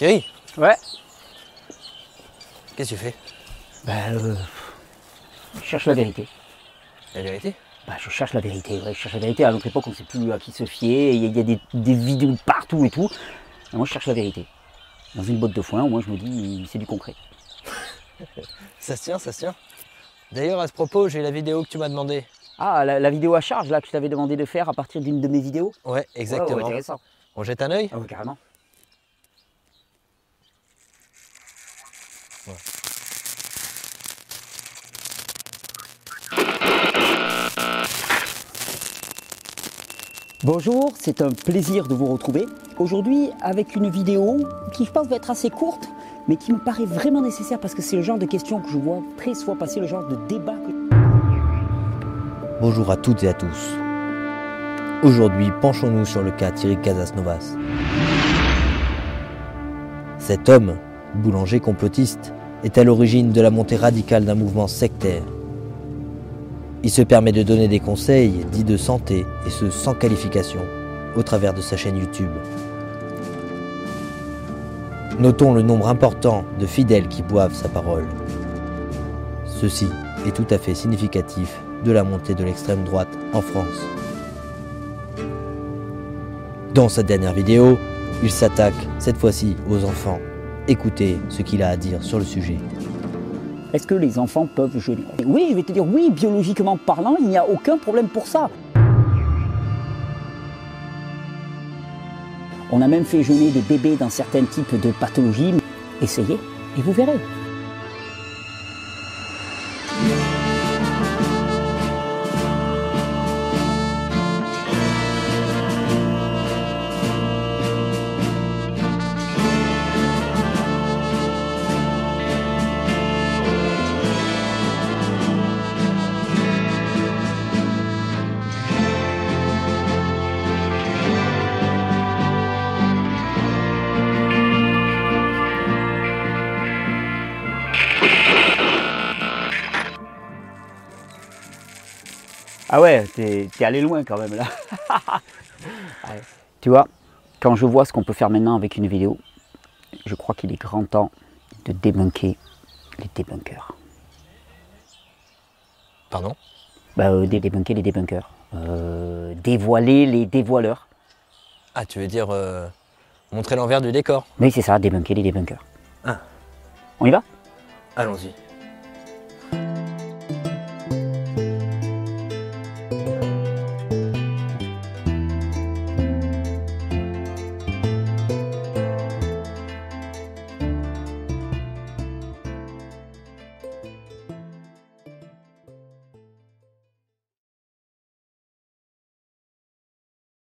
Thierry, Ouais. qu'est-ce que tu fais? Ben, euh, je cherche la vérité. La vérité? Ben, je cherche la vérité, ouais, je cherche la vérité. À notre époque, on ne sait plus à qui se fier, il y a, il y a des, des vidéos partout et tout. Et moi, je cherche la vérité. Dans une botte de foin, au moins, je me dis, c'est du concret. Ça se tient, ça se tient. D'ailleurs, à ce propos, j'ai la vidéo que tu m'as demandé. Ah, la, la vidéo à charge, là, que je t'avais demandé de faire à partir d'une de mes vidéos? Ouais, Ouais, ouais, exactement. intéressant. On jette un œil? Ah, carrément. Bonjour, c'est un plaisir de vous retrouver. Aujourd'hui avec une vidéo qui je pense va être assez courte, mais qui me paraît vraiment nécessaire parce que c'est le genre de questions que je vois très souvent passer, le genre de débat que... Bonjour à toutes et à tous. Aujourd'hui, penchons-nous sur le cas Thierry Casasnovas. Cet homme, boulanger complotiste, est à l'origine de la montée radicale d'un mouvement sectaire. Il se permet de donner des conseils dits de santé, et ce sans qualification, au travers de sa chaîne YouTube. Notons le nombre important de fidèles qui boivent sa parole. Ceci est tout à fait significatif de la montée de l'extrême droite en France. Dans cette dernière vidéo, il s'attaque cette fois-ci aux enfants. Écoutez ce qu'il a à dire sur le sujet. Est-ce que les enfants peuvent jeûner Oui, je vais te dire oui, biologiquement parlant, il n'y a aucun problème pour ça. On a même fait jeûner des bébés dans certains types de pathologies. Essayez et vous verrez. Ah ouais, t'es allé loin quand même là. Ouais. Tu vois, quand je vois ce qu'on peut faire maintenant avec une vidéo, je crois qu'il est grand temps de débunker les débunkers. Pardon? Bah, euh, dé- débunker les débunkers. Euh, dévoiler les dévoileurs. Ah, tu veux dire euh, montrer l'envers du décor? Oui, c'est ça, débunker les débunkers. Ah. On y va? あのじ。